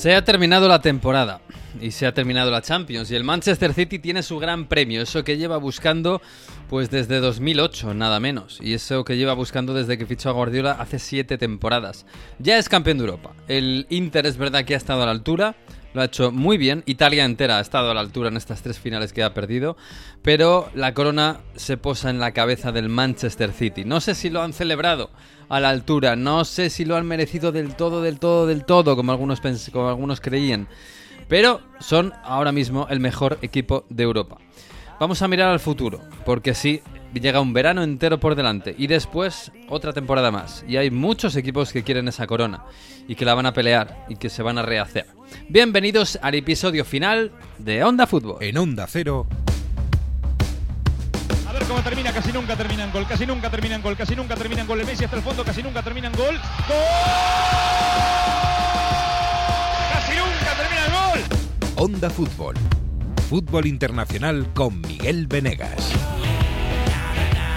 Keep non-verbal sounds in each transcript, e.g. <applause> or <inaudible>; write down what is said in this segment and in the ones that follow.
Se ha terminado la temporada y se ha terminado la Champions y el Manchester City tiene su gran premio, eso que lleva buscando pues desde 2008, nada menos, y eso que lleva buscando desde que fichó a Guardiola hace siete temporadas. Ya es campeón de Europa. El Inter es verdad que ha estado a la altura, lo ha hecho muy bien. Italia entera ha estado a la altura en estas tres finales que ha perdido. Pero la corona se posa en la cabeza del Manchester City. No sé si lo han celebrado a la altura. No sé si lo han merecido del todo, del todo, del todo, como algunos, como algunos creían. Pero son ahora mismo el mejor equipo de Europa. Vamos a mirar al futuro. Porque sí, llega un verano entero por delante y después otra temporada más. Y hay muchos equipos que quieren esa corona y que la van a pelear y que se van a rehacer. Bienvenidos al episodio final de Onda Fútbol. En Onda Cero. A ver cómo termina, casi nunca termina en gol, casi nunca termina en gol, casi nunca termina en gol. El Messi hasta el fondo, casi nunca termina en gol. ¡Gol! ¡Casi nunca termina en gol! Onda Fútbol. Fútbol internacional con Miguel Venegas.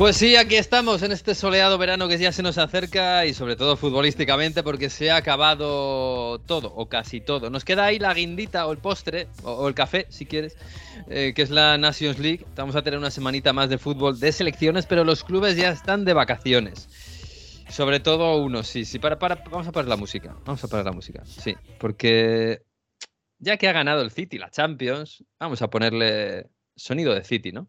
Pues sí, aquí estamos en este soleado verano que ya se nos acerca y sobre todo futbolísticamente porque se ha acabado todo o casi todo. Nos queda ahí la guindita o el postre o, el café si quieres, eh, que es la Nations League. Vamos a tener una semanita más de fútbol de selecciones, pero los clubes ya están de vacaciones. Sobre todo uno, sí, sí, para, vamos a parar la música, vamos a parar la música, sí, porque ya que ha ganado el City la Champions, vamos a ponerle sonido de City, ¿no?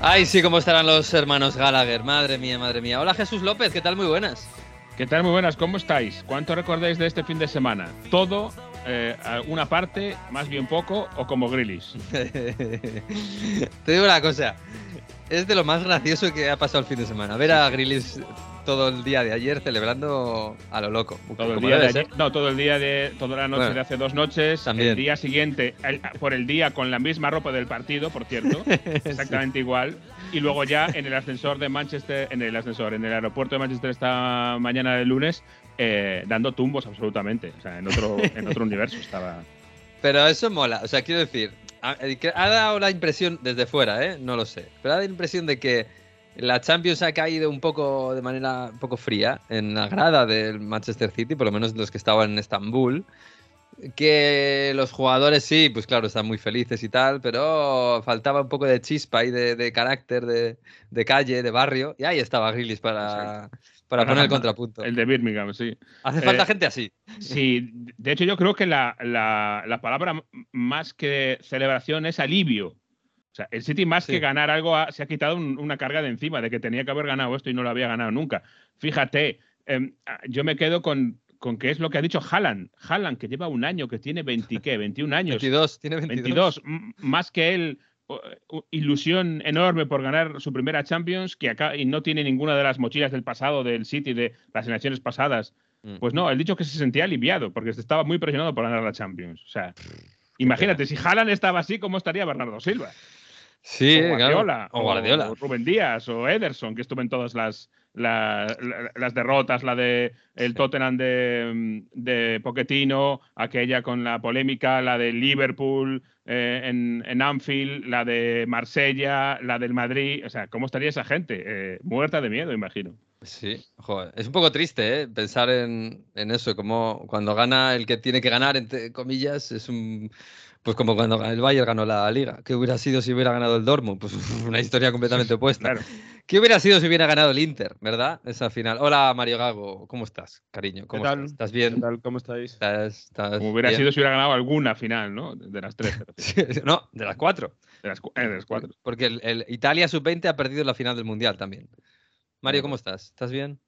Ay, sí, cómo estarán los hermanos Gallagher. Madre mía, madre mía. Hola Jesús López, ¿qué tal? Muy buenas. ¿Qué tal? Muy buenas, ¿cómo estáis? ¿Cuánto recordáis de este fin de semana? ¿Todo, eh, una parte, más bien poco o como Grillis? <laughs> Te digo una cosa. Es de lo más gracioso que ha pasado el fin de semana. Ver a Grillis todo el día de ayer celebrando a lo loco. Todo el Como día de debe ayer, ser. no, todo el día de toda la noche Bueno, de hace dos noches, también. el día siguiente, el- por el día con la misma ropa del partido, por cierto, <laughs> exactamente igual, y luego ya en el ascensor de Manchester, en el ascensor, en el aeropuerto de Manchester esta mañana del lunes, eh, dando tumbos absolutamente, o sea, en otro, en otro universo estaba. Pero eso mola. O sea, quiero decir, ha dado la impresión desde fuera, ¿eh? No lo sé. Pero ha dado la impresión de que la Champions ha caído un poco de manera un poco fría en la grada del Manchester City, por lo menos los que estaban en Estambul. Que los jugadores sí, pues claro, están muy felices y tal, pero faltaba un poco de chispa y de, de carácter, de, de calle, de barrio. Y ahí estaba Grillis para, para poner el contrapunto. El de Birmingham, sí. Hace falta eh, gente así. Sí, de hecho yo creo que la, la- la palabra más que celebración es alivio. O sea, el City más Sí. que ganar algo ha- se ha quitado un- una carga de encima de que tenía que haber ganado esto y no lo había ganado nunca. Fíjate, em, ah, yo me quedo con, con que es lo que ha dicho Haaland. Haaland, que lleva un año, que tiene 20, ¿qué? 21 años. 22, tiene 22. 22, m- más que él, ilusión enorme por ganar su primera Champions, que acá y no tiene ninguna de las mochilas del pasado del City, de las elecciones pasadas. Mm. Pues no, él dicho que se sentía aliviado porque estaba muy presionado por ganar la Champions. O sea, imagínate, si Haaland estaba así, ¿cómo estaría Bernardo Silva? Sí, o claro. Guardiola, O Guardiola. o Rubén Díaz, o Ederson, que estuvo en todas las, la- la- las derrotas, la de el Tottenham de, de Pochettino, aquella con la polémica, la de Liverpool eh, en, en Anfield, la de Marsella, la del Madrid. O sea, ¿cómo estaría esa gente? Eh, muerta de miedo, imagino. Sí, joder. Es un poco triste, ¿eh? Pensar en, en eso, como cuando gana el que tiene que ganar, entre comillas, es un. Pues como cuando el Bayern ganó la liga. ¿Qué hubiera sido si hubiera ganado el Dortmund? Pues <laughs> una historia completamente <laughs> opuesta. Claro. ¿Qué hubiera sido si hubiera ganado el Inter, verdad? Esa final. Hola, Mario Gago. ¿Cómo estás, cariño? ¿Cómo tal? estás? ¿Estás bien? ¿Qué tal? ¿Cómo estáis? ¿Estás, estás Como hubiera bien? sido si hubiera ganado alguna final, ¿no? De las tres. <laughs> no, de las cuatro. De las, cu- eh, de las cuatro. Porque el, el Italia sub-20 ha perdido la final del Mundial también. Mario. ¿cómo estás? ¿Estás bien?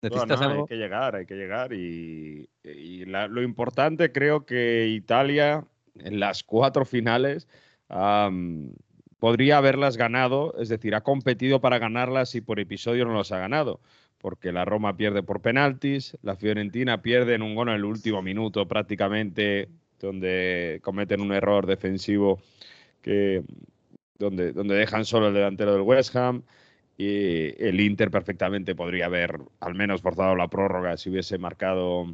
¿Necesitas Bueno, algo? Hay que llegar, hay que llegar. Y, y la- lo importante creo que Italia en las cuatro finales podría haberlas ganado, es decir, ha competido para ganarlas y por episodio no las ha ganado. Porque la Roma pierde por penaltis, la Fiorentina pierde en un gol en el último minuto prácticamente, donde cometen un error defensivo que, donde, donde dejan solo el delantero del West Ham. Y el Inter perfectamente podría haber al menos forzado la prórroga si hubiese marcado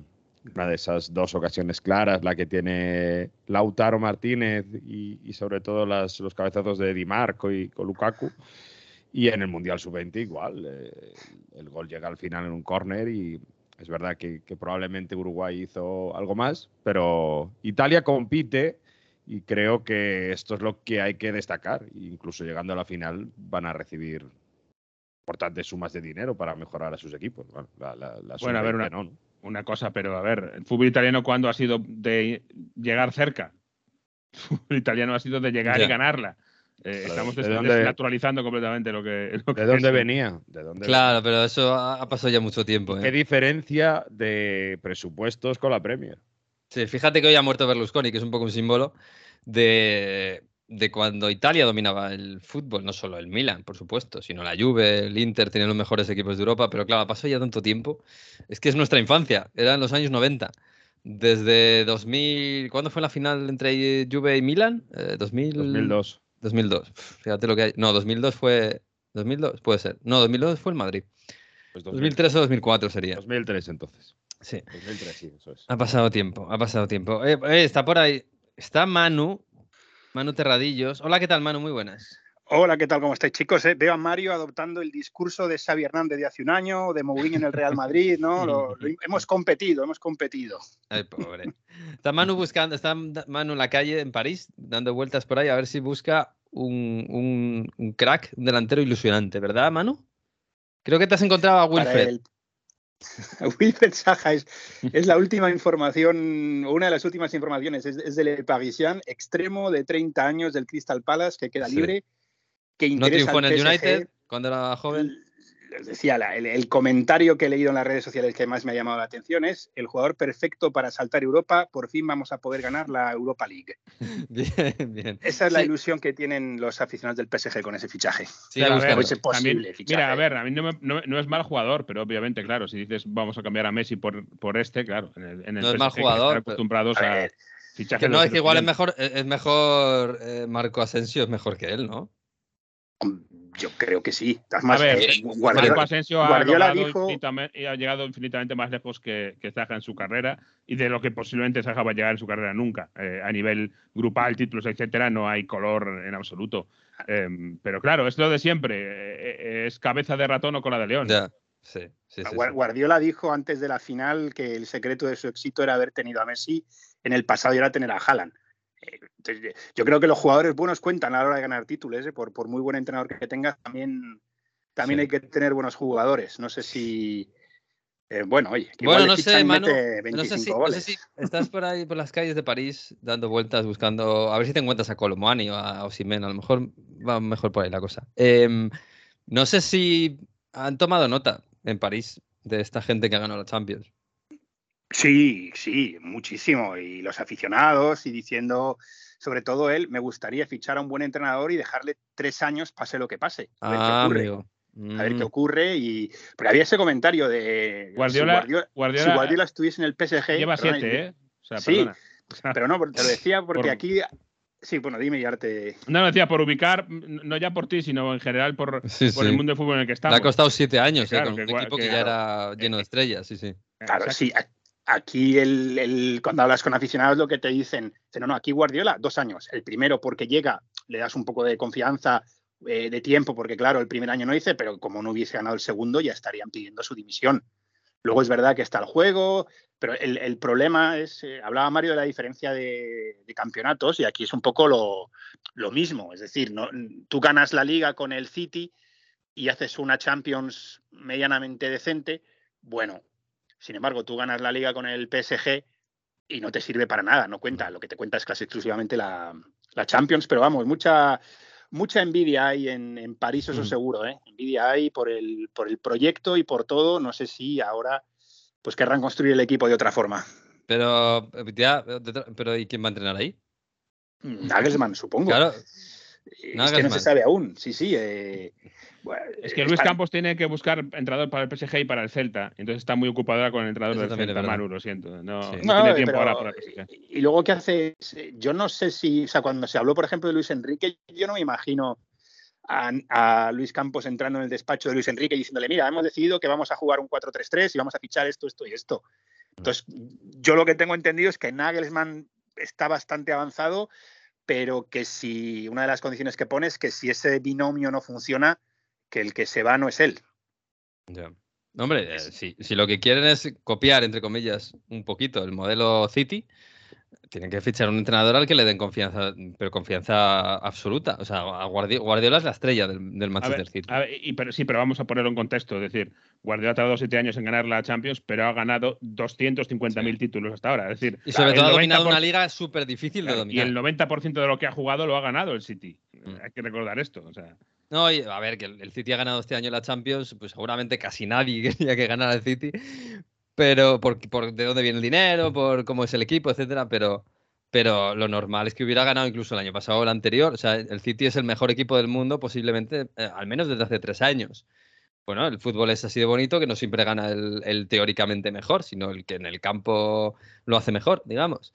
una de esas dos ocasiones claras, la que tiene Lautaro Martínez y, y sobre todo las, los cabezazos de Di Marco y con Lukaku. Y en el Mundial Sub-20 igual, eh, el gol llega al final en un córner y es verdad que, que probablemente Uruguay hizo algo más, pero Italia compite y creo que esto es lo que hay que destacar. Incluso llegando a la final van a recibir importantes sumas de dinero para mejorar a sus equipos. Bueno, la, la, la Bueno, a ver, sub-20 una- no, ¿no? Una cosa, pero a ver, el fútbol italiano cuando ha sido de llegar cerca. <laughs> El fútbol italiano ha sido de llegar Ya. y ganarla. Eh, estamos ¿de dónde- desnaturalizando completamente lo que. lo que ¿De dónde es. venía? ¿De dónde Claro, pero eso ha ha pasado ya mucho tiempo. venía? ¿Qué ¿eh? diferencia de presupuestos con la Premier? Sí, fíjate que hoy ha muerto Berlusconi, que es un poco un símbolo de, de cuando Italia dominaba el fútbol, no solo el Milan, por supuesto, sino la Juve, el Inter, tenían los mejores equipos de Europa, pero claro, pasó ya tanto tiempo. Es que es nuestra infancia, eran los años 90. Desde 2000, ¿cuándo fue la final entre Juve y Milan? Eh, 2000, 2002. 2002. Pf, Fíjate lo que hay. No, 2002 fue. 2002 puede ser. No, 2002 fue el Madrid. Pues 2003 o 2004 sería. 2003 entonces. Sí. 2003, sí, eso es. Ha pasado tiempo, ha pasado tiempo. Eh, eh, está por ahí. Está Manu. Manu Terradillos. Hola, ¿qué tal, Manu? Muy buenas. Hola, ¿qué tal? ¿Cómo estáis, chicos? Eh, Veo a Mario adoptando el discurso de Xavi Hernández de hace un año, de Mourinho en el Real Madrid, ¿no? <laughs> Lo- lo- hemos competido, hemos competido. Ay, pobre. Está Manu buscando, está Manu en la calle en París, dando vueltas por ahí a ver si busca un, un- un crack, un delantero ilusionante, ¿verdad, Manu? Creo que te has encontrado a Wilfred. <laughs> el- Wilfred Saja es, es la última información, una de las últimas informaciones, es, es del Parisien, extremo de 30 años del Crystal Palace, que queda Sí. libre, que No interesa triunfó en el PSG. United cuando era joven. Les decía, la- el, el comentario que he leído en las redes sociales que más me ha llamado la atención es el jugador perfecto para saltar Europa, por fin vamos a poder ganar la Europa League. <laughs> Bien, bien. Esa es la Sí, ilusión que tienen los aficionados del PSG con ese fichaje. sigue Pero, a buscando. ver, Fuese posible también- fichaje. mira, a ver, a mí no, me- no- no es mal jugador, pero obviamente, claro, si dices vamos a cambiar a Messi por, por este, claro, en el, en el No es mal PSG, jugador, están pero- acostumbrados A a, ver, fichajes Que no, es que igual es mejor, es es mejor eh, Marco Asensio, es mejor que él, ¿no? Yo creo que sí. A ver, eh, Marco Guardiola, Asensio ha, Guardiola logrado dijo- infinitamente- y ha llegado infinitamente más lejos que, que Zaha en su carrera y de lo que posiblemente Zaha va a llegar en su carrera nunca. Eh, a nivel grupal, títulos, etcétera, no hay color en absoluto. Em, pero claro, es lo de siempre. eh, es cabeza de ratón o cola de león. Ya, sí, sí, sí, Guar- sí. Guardiola dijo antes de la final que el secreto de su éxito era haber tenido a Messi en el pasado y era tener a Haaland. Eh, yo creo que los jugadores buenos cuentan a la hora de ganar títulos. ¿eh? Por, por muy buen entrenador que tengas, también, también Sí. hay que tener buenos jugadores. No sé si. eh, bueno, oye, que Bueno, no sé, Manu, No sé, 25 si, no sé si estás por ahí por las calles de París dando vueltas buscando a ver si te encuentras a Colomani o a Osimhen, a lo mejor va mejor por ahí la cosa. Em, no sé si han tomado nota en París de esta gente que ha ganado la Champions. Sí, sí, muchísimo. Y los aficionados y diciendo, sobre todo él, me gustaría fichar a un buen entrenador y dejarle tres años, pase lo que pase. A ver qué Ah, ocurre. amigo. A ver qué Mm, ocurre. Y... Pero había ese comentario de Guardiola, si, Guardiola, Guardiola si Guardiola estuviese en el PSG. lleva perdona, siete, ¿eh? O sea, Sí. perdona. <laughs> Pero no, te lo decía porque Por- aquí. Sí, bueno, dime y ahora te. No, no decía por ubicar, n- no ya por ti, sino en general por, Sí, por sí. el mundo del fútbol en el que Le estamos. ha costado siete años eh, con que un equipo que, que- ya era lleno de estrellas, sí, sí. Claro, Exacto. sí. Aquí el, cuando hablas con aficionados lo que te dicen, no, no, aquí Guardiola, dos años. El primero porque llega, le das un poco de confianza, eh, de tiempo, porque claro, el primer año no hice, pero como no hubiese ganado el segundo, ya estarían pidiendo su dimisión. Luego es verdad que está el juego, pero el, el problema es, eh, hablaba Mario de la diferencia de, de campeonatos y aquí es un poco lo, lo mismo. Es decir, no, tú ganas la liga con el City y haces una Champions medianamente decente, bueno, sin embargo, tú ganas la liga con el PSG y no te sirve para nada, no cuenta. Lo que te cuenta es casi exclusivamente la, la Champions, pero vamos, mucha, mucha envidia hay en, en París, eso Mm. seguro, ¿eh? Envidia hay por el, por el proyecto y por todo. No sé si ahora pues querrán construir el equipo de otra forma. Pero, ya, pero ¿y quién va a entrenar ahí? Nagelsmann, supongo. Claro, Eh, Es que no se sabe aún. Sí, sí. eh, bueno, Es que eh, Luis para- Campos tiene que buscar entrenador para el PSG y para el Celta. Entonces está muy ocupado ahora con el entrenador del Celta. Manu, lo siento. No, Sí. no No, tiene eh, tiempo pero, ahora para el PSG. Y luego, ¿qué hace? Yo no sé si, o sea, cuando se habló, por ejemplo, de Luis Enrique, yo no me imagino a, a Luis Campos entrando en el despacho de Luis Enrique y diciéndole, mira, hemos decidido que vamos a jugar un 4-3-3 y vamos a fichar esto, esto y esto. Entonces, yo lo que tengo entendido es que Nagelsmann está bastante avanzado, pero que si una de las condiciones que pone es que si ese binomio no funciona, que el que se va no es él. Ya. Hombre, eh, si, si lo que quieren es copiar, entre comillas, un poquito el modelo City, tienen que fichar un entrenador al que le den confianza, pero confianza absoluta. O sea, a Guardi- Guardiola es la estrella del, del Manchester ver, City. ver, y, pero, sí, pero vamos a ponerlo en contexto. Es decir, Guardiola ha tardado siete años en ganar la Champions, pero ha ganado 250.000 Sí. títulos hasta ahora. Es decir, Y sobre todo ha dominado 90%, una liga súper difícil de claro, y dominar. el 90% de lo que ha jugado lo ha ganado el City. Mm. Hay que recordar esto. O sea, No, y a ver, que el el City ha ganado este año la Champions, pues seguramente casi nadie <laughs> quería que ganara el City, pero por, por de dónde viene el dinero, por cómo es el equipo, etcétera, pero, pero lo normal es que hubiera ganado incluso el año pasado o el anterior. O sea, el City es el mejor equipo del mundo, posiblemente, eh, al menos desde hace tres años. Bueno, el fútbol es así de bonito que no siempre gana el, el teóricamente mejor, sino el que en el campo lo hace mejor, digamos.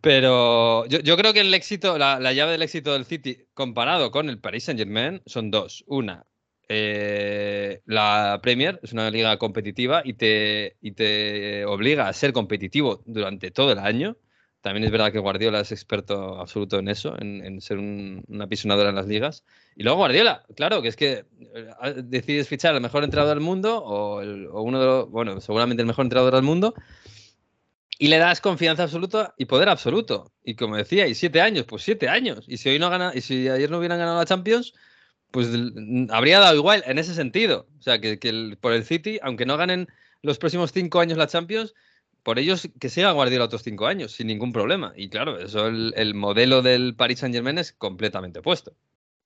Pero yo, yo creo que el éxito, la, la llave del éxito del City comparado con el Paris Saint Germain son dos. Una, eh, la Premier es una liga competitiva y te, y te obliga a ser competitivo durante todo el año. También es verdad que Guardiola es experto absoluto en eso, en, ser un- una pisonadora en las ligas. Y luego Guardiola, claro, que es que eh, decides fichar al mejor entrenador del mundo o uno de los, bueno, seguramente el mejor entrenador del mundo y le das confianza absoluta y poder absoluto. Y como decía, y siete años, pues siete años. Y si hoy no gana, y si ayer no hubieran ganado la Champions, pues habría dado igual en ese sentido. O sea, que, por el City, aunque no ganen los próximos cinco años la Champions, por ellos que siga Guardiola otros cinco años, sin ningún problema. Y claro, eso el, el modelo del Paris Saint Germain es completamente opuesto.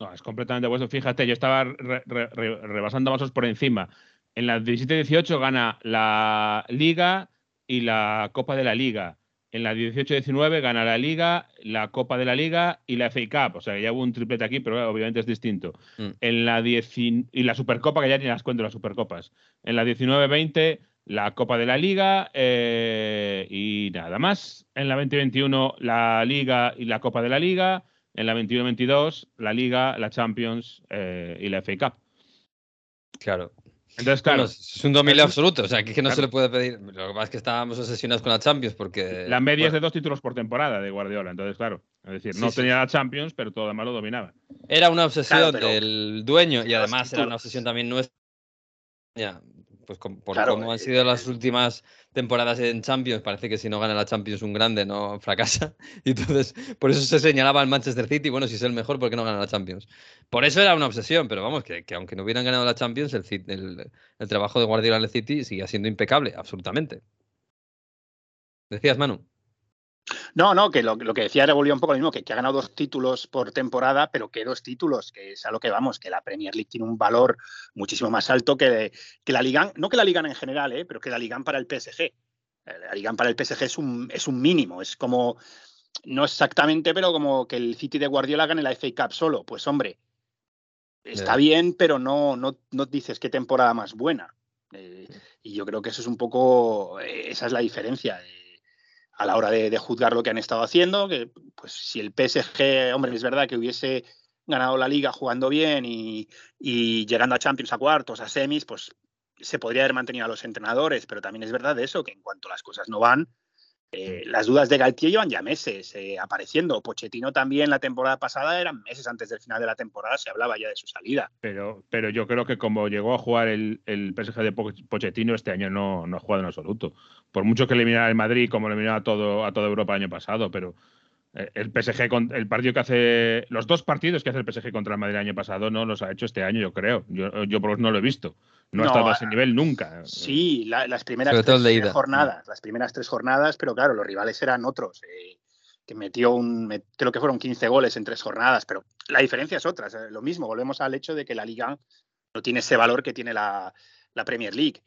no, es completamente vuestro. Fíjate, yo estaba re- rebasando vasos por encima. En la 17-18 gana la Liga y la Copa de la Liga. En la 18-19 gana la Liga, la Copa de la Liga y la FA Cup. O sea, ya hubo un triplete aquí, pero obviamente es distinto. Mm. En la 10 y la Supercopa, que ya ni las cuento las Supercopas. En la 19-20 la Copa de la Liga eh, y nada más. En la 2021 la Liga y la Copa de la Liga. En la 21-22 la Liga, la Champions eh, y la FA Cup. Claro. Entonces, claro, Bueno, es un dominio absoluto. O sea, que, que no se le puede pedir. Lo que pasa es que estábamos obsesionados con la Champions porque. la media es de dos títulos por temporada de Guardiola. Entonces, claro, es decir, no Sí, tenía la Champions, pero todo lo demás lo dominaba. Era una obsesión Claro, pero- del dueño y además era una obsesión también nuestra. Pues com- por Claro, cómo han eh, sido las eh, últimas temporadas en Champions, parece que si no gana la Champions un grande no <laughs> fracasa. Y entonces, por eso se señalaba al Manchester City, bueno, si es el mejor, ¿por qué no gana la Champions? Por eso era una obsesión, pero vamos, que, que aunque no hubieran ganado la Champions, el, el trabajo de Guardiola en el City sigue siendo impecable, absolutamente. Decías, Manu. No, no, que lo, lo que decía era volvía un poco lo mismo, que, que ha ganado dos títulos por temporada, pero que dos títulos, que es a lo que vamos, que la Premier League tiene un valor muchísimo más alto que, que la Liga, no que la Liga en general, ¿eh? pero que la Liga para el PSG. Eh, La Liga para el PSG es un, es un mínimo, es como, no exactamente, pero como que el City de Guardiola gane la FA Cup solo. Pues hombre, está bien, pero no, no, no dices qué temporada más buena. Eh, y yo creo que eso es un poco, eh, esa es la diferencia. A la hora de, juzgar lo que han estado haciendo, que pues si el PSG, hombre, es verdad que hubiese ganado la liga jugando bien y, y llegando a Champions, a cuartos, a semis, pues se podría haber mantenido a los entrenadores, pero también es verdad eso, que en cuanto las cosas no van, eh, las dudas de Galtier llevan ya meses eh, apareciendo. Pochettino también la temporada pasada eran meses antes del final de la temporada, se hablaba ya de su salida. Pero, pero yo creo que como llegó a jugar el, el PSG de Po- Pochettino, este año no, no ha jugado en absoluto. Por mucho que eliminara el Madrid, como eliminaba a, todo, a toda Europa el año pasado, pero el PSG, con- el partido que hace, los dos partidos que hace el PSG contra el Madrid el año pasado no los ha hecho este año, yo creo. Yo, yo por lo menos no lo he visto. No, ha estado a ese nivel nunca. Sí, la- las primeras tres jornadas, las primeras tres jornadas, pero claro, los rivales eran otros. eh, que metió un, creo que fueron 15 goles en tres jornadas, pero la diferencia es otra. lo mismo, volvemos al hecho de que la Liga no tiene ese valor que tiene la, Premier League.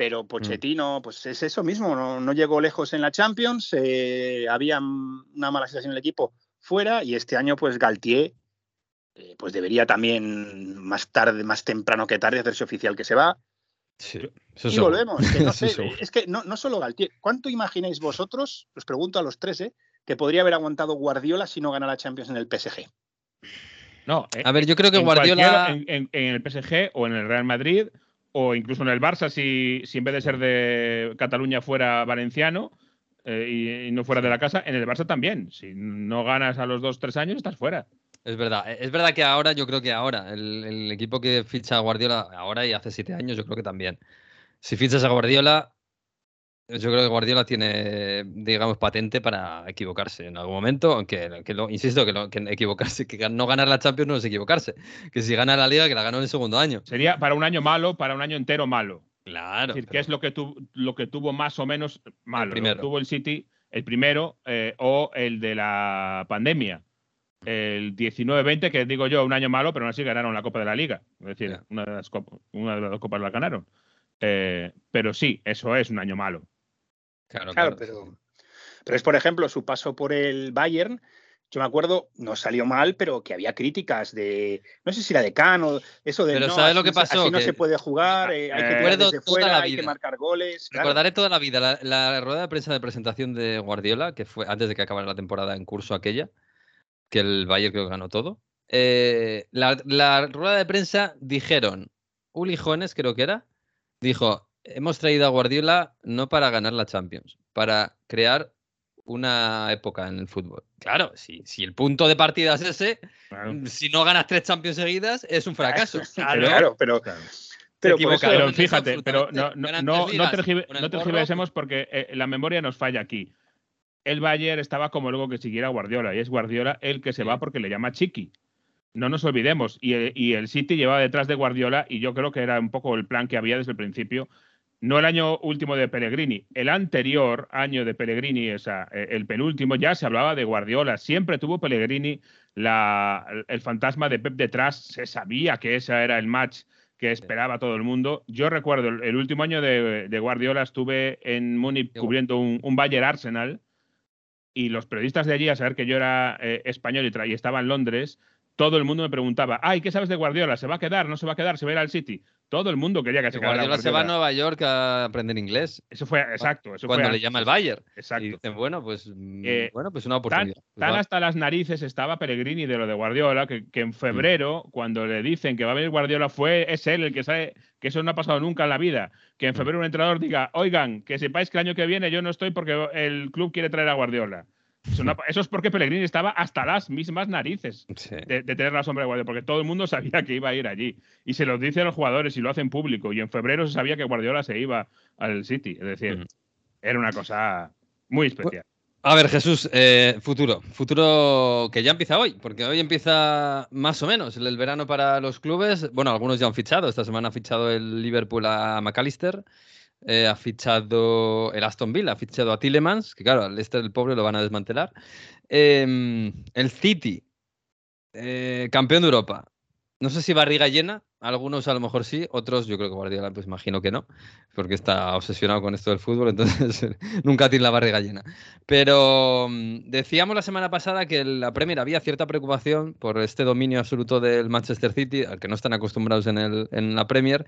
Pero Pochettino, pues es eso mismo, no, llegó lejos en la Champions, eh, había una mala situación en el equipo fuera y este año pues Galtier eh, pues debería también más tarde, más temprano que tarde hacerse oficial que se va. y volvemos, <laughs> es que no, no solo Galtier, ¿cuánto imagináis vosotros, os pregunto a los tres, eh, que podría haber aguantado Guardiola si no gana la Champions en el PSG? No, eh, a ver, yo creo que Guardiola. En, el PSG o en el Real Madrid o incluso en el Barça, si, si en vez de ser de Cataluña fuera valenciano y, y, no fuera de la casa, en el Barça también. Si no ganas a los dos, tres años, estás fuera. Es verdad, e, es verdad que ahora, yo creo que ahora, el, equipo que ficha a Guardiola ahora y hace siete años, yo creo que también. Si fichas a Guardiola, yo creo que Guardiola tiene, digamos, patente para equivocarse en algún momento, aunque, que lo, insisto, que, que, equivocarse, que no ganar la Champions no es equivocarse, que si gana la Liga, que la ganó en el segundo año. Sería para un año malo, para un año entero malo. Claro. Es decir, ¿qué es lo que, lo que tuvo más o menos malo? tuvo el City, el primero, eh, o el de la pandemia el 19-20, que digo yo, un año malo, pero aún así ganaron la Copa de la Liga. Es decir, una, de las una, de las dos copas la ganaron. Eh, pero sí, eso es un año malo. Claro, claro, pero, pero es, por ejemplo, su paso por el Bayern. Yo me acuerdo, no salió mal, pero que había críticas de, no sé si era de Cano, eso de pero no, ¿sabes lo que pasó? Así no se puede jugar, eh, hay que tirar desde fuera, hay que marcar goles. Recordaré toda la vida la, la, rueda de prensa de presentación de Guardiola, que fue antes de que acabara la temporada en curso aquella, que el Bayern creo que ganó todo. Eh, la, rueda de prensa dijeron, Uli Jones creo que era, dijo, hemos traído a Guardiola no para ganar la Champions, para crear una época en el fútbol. Claro, si, si el punto de partida es ese, si no ganas tres Champions seguidas, es un fracaso. <laughs> Claro, pero... Pero, fíjate, pero no, no, no, no tergiversemos porque eh, la memoria nos falla aquí el Bayern estaba como luego que siguiera Guardiola, y es Guardiola el que se va porque le llama Chiqui. No nos olvidemos. Y el, City llevaba detrás de Guardiola, y yo creo que era un poco el plan que había desde el principio. No el año último de Pellegrini, el anterior año de Pellegrini, esa, eh, el penúltimo, ya se hablaba de Guardiola. Siempre tuvo Pellegrini la, el fantasma de Pep detrás. Se sabía que ese era el match que esperaba todo el mundo. Yo recuerdo el, último año de, Guardiola, estuve en Múnich cubriendo un, un Bayern Arsenal y los periodistas de allí, a saber que yo era eh, español y, y, estaba en Londres, todo el mundo me preguntaba, ay, ¿qué sabes de Guardiola? ¿Se va a quedar? ¿No se va a quedar? ¿Se va a ir al City? Todo el mundo quería que se quedara. Guardiola, se va a Nueva York a aprender inglés. Eso fue, exacto. Eso Cuando le llama el Bayern. Exacto. Y dicen, bueno, pues, mm, eh, bueno, pues una oportunidad. Tan, pues hasta las narices estaba Pellegrini de lo de Guardiola, que, en mm. febrero, cuando le dicen que va a venir Guardiola, fue, es él el que sabe que eso no ha pasado nunca en la vida. Que en mm. febrero un entrenador diga, oigan, que sepáis que el año que viene yo no estoy porque el club quiere traer a Guardiola. Eso, es porque Pellegrini estaba hasta las mismas narices de, tener la sombra de Guardiola, porque todo el mundo <laughs> sabía que iba a ir allí. Y se lo dice a los jugadores y lo hacen público. Y en febrero se sabía que Guardiola se iba al City. Es decir, era una cosa muy especial. A ver, Jesús, eh, futuro. Futuro que ya empieza hoy, porque hoy empieza más o menos el, verano para los clubes. Bueno, algunos ya han fichado. Esta semana ha fichado el Liverpool a McAllister. Eh, ha fichado el Aston Villa, ha fichado a Tillemans, que claro, al este del pobre lo van a desmantelar. Em, el City, eh, campeón de Europa. No sé si barriga llena, algunos a lo mejor sí, otros yo creo que Guardiola pues imagino que no, porque está obsesionado con esto del fútbol, <laughs> entonces nunca tiene la barriga llena. Pero mm, decíamos la semana pasada que la Premier había cierta preocupación por este dominio absoluto del Manchester City, al que no están acostumbrados en, el, en la Premier.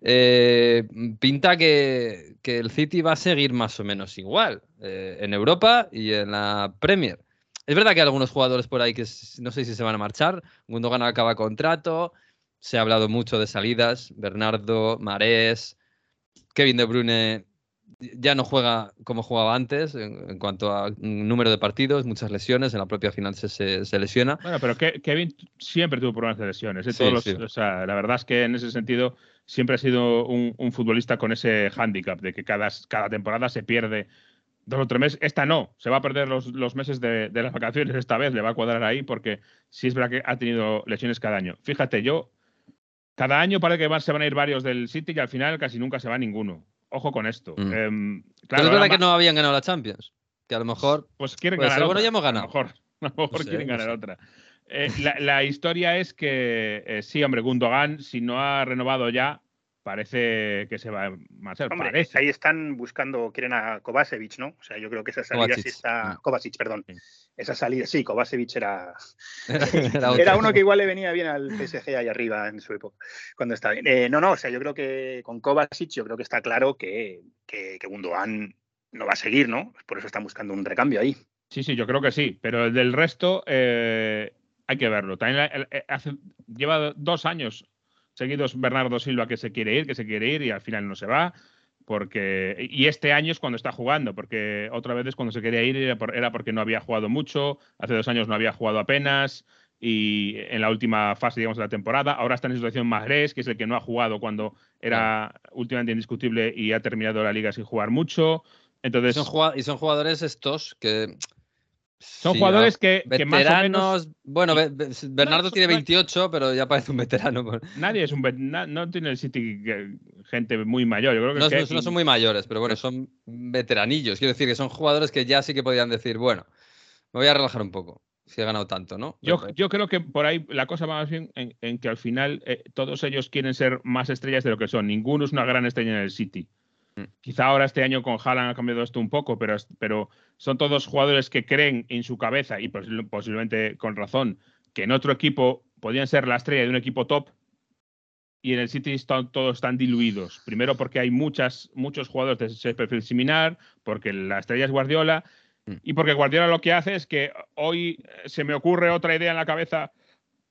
Eh, pinta que, el City va a seguir más o menos igual eh, en Europa y en la Premier. Es verdad que hay algunos jugadores por ahí que no sé si se van a marchar. Gundogan acaba contrato. Se ha hablado mucho de salidas. Bernardo, Marés, Kevin De Bruyne ya no juega como jugaba antes en, cuanto a número de partidos, muchas lesiones, en la propia final se, lesiona. Bueno, pero Kevin siempre tuvo problemas de lesiones. ¿eh? la verdad es que en ese sentido siempre ha sido un, futbolista con ese hándicap de que cada, cada temporada se pierde dos o tres meses. Esta no, se va a perder los, meses de, las vacaciones esta vez, le va a cuadrar ahí porque sí es verdad que ha tenido lesiones cada año. Fíjate, yo, cada año parece que se van a ir varios del City y al final casi nunca se va ninguno. Ojo con esto. Mm. Em, claro, es verdad que no habían ganado la Champions. que a lo mejor Pues quieren Puede ganar otra. bueno, ya hemos A lo ganado. mejor, <laughs> a lo mejor No sé, quieren no ganar sé. otra. Eh, la, la historia es que eh, sí, hombre, Gundogan, si no ha renovado ya, parece que se va a marchar. Hombre, parece. ahí están buscando, quieren a Kovacevic, ¿no? O sea, yo creo que esa salida Kovacic. sí está. Mm. Kovacic, perdón. Sí. Esa salida, sí, Kovacevic era, <laughs> <laughs> era, uno que igual le venía bien al PSG ahí arriba en su época, cuando estaba bien. Eh, no, no, o sea, yo creo que con Kovacic yo creo que está claro que, que, que Gundogan no va a seguir, ¿no? Por eso están buscando un recambio ahí. Sí, sí, yo creo que sí, pero el del resto eh, hay que verlo. También eh, hace- lleva dos años seguidos Bernardo Silva que se quiere ir, que se quiere ir y al final no se va. Porque, y este año es cuando está jugando, porque otra vez es cuando se quería ir era, por- era porque no había jugado mucho, hace dos años no había jugado apenas, y en la última fase, digamos, de la temporada. Ahora está en situación Mahrez, que es el que no ha jugado cuando era últimamente indiscutible y ha terminado la liga sin jugar mucho. Y Entonces, son, y son jugadores estos que. Son sí, jugadores que, que más o menos. Bueno, Be- Be- Bernardo tiene no- 28, pero ya parece un veterano. pues. Nadie es un vet- na- no tiene el City gente muy mayor. Yo creo que, No, es que- no son muy mayores, pero bueno, son veteranillos. Quiero decir que son jugadores que ya sí que podían decir, bueno, me voy a relajar un poco. Si he ganado tanto, ¿no? yo, Pero- yo creo que por ahí la cosa va más bien en, en que al final eh, todos ellos quieren ser más estrellas de lo que son. Ninguno es una gran estrella en el City. Quizá ahora este año con Haaland ha cambiado esto un poco, pero, pero son todos jugadores que creen en su cabeza y posi- posiblemente con razón que en otro equipo podían ser la estrella de un equipo top y en el City están, todos están diluidos. Primero porque hay muchas, muchos jugadores de ese perfil similar, porque la estrella es Guardiola Mm. y porque Guardiola lo que hace es que hoy eh, se me ocurre otra idea en la cabeza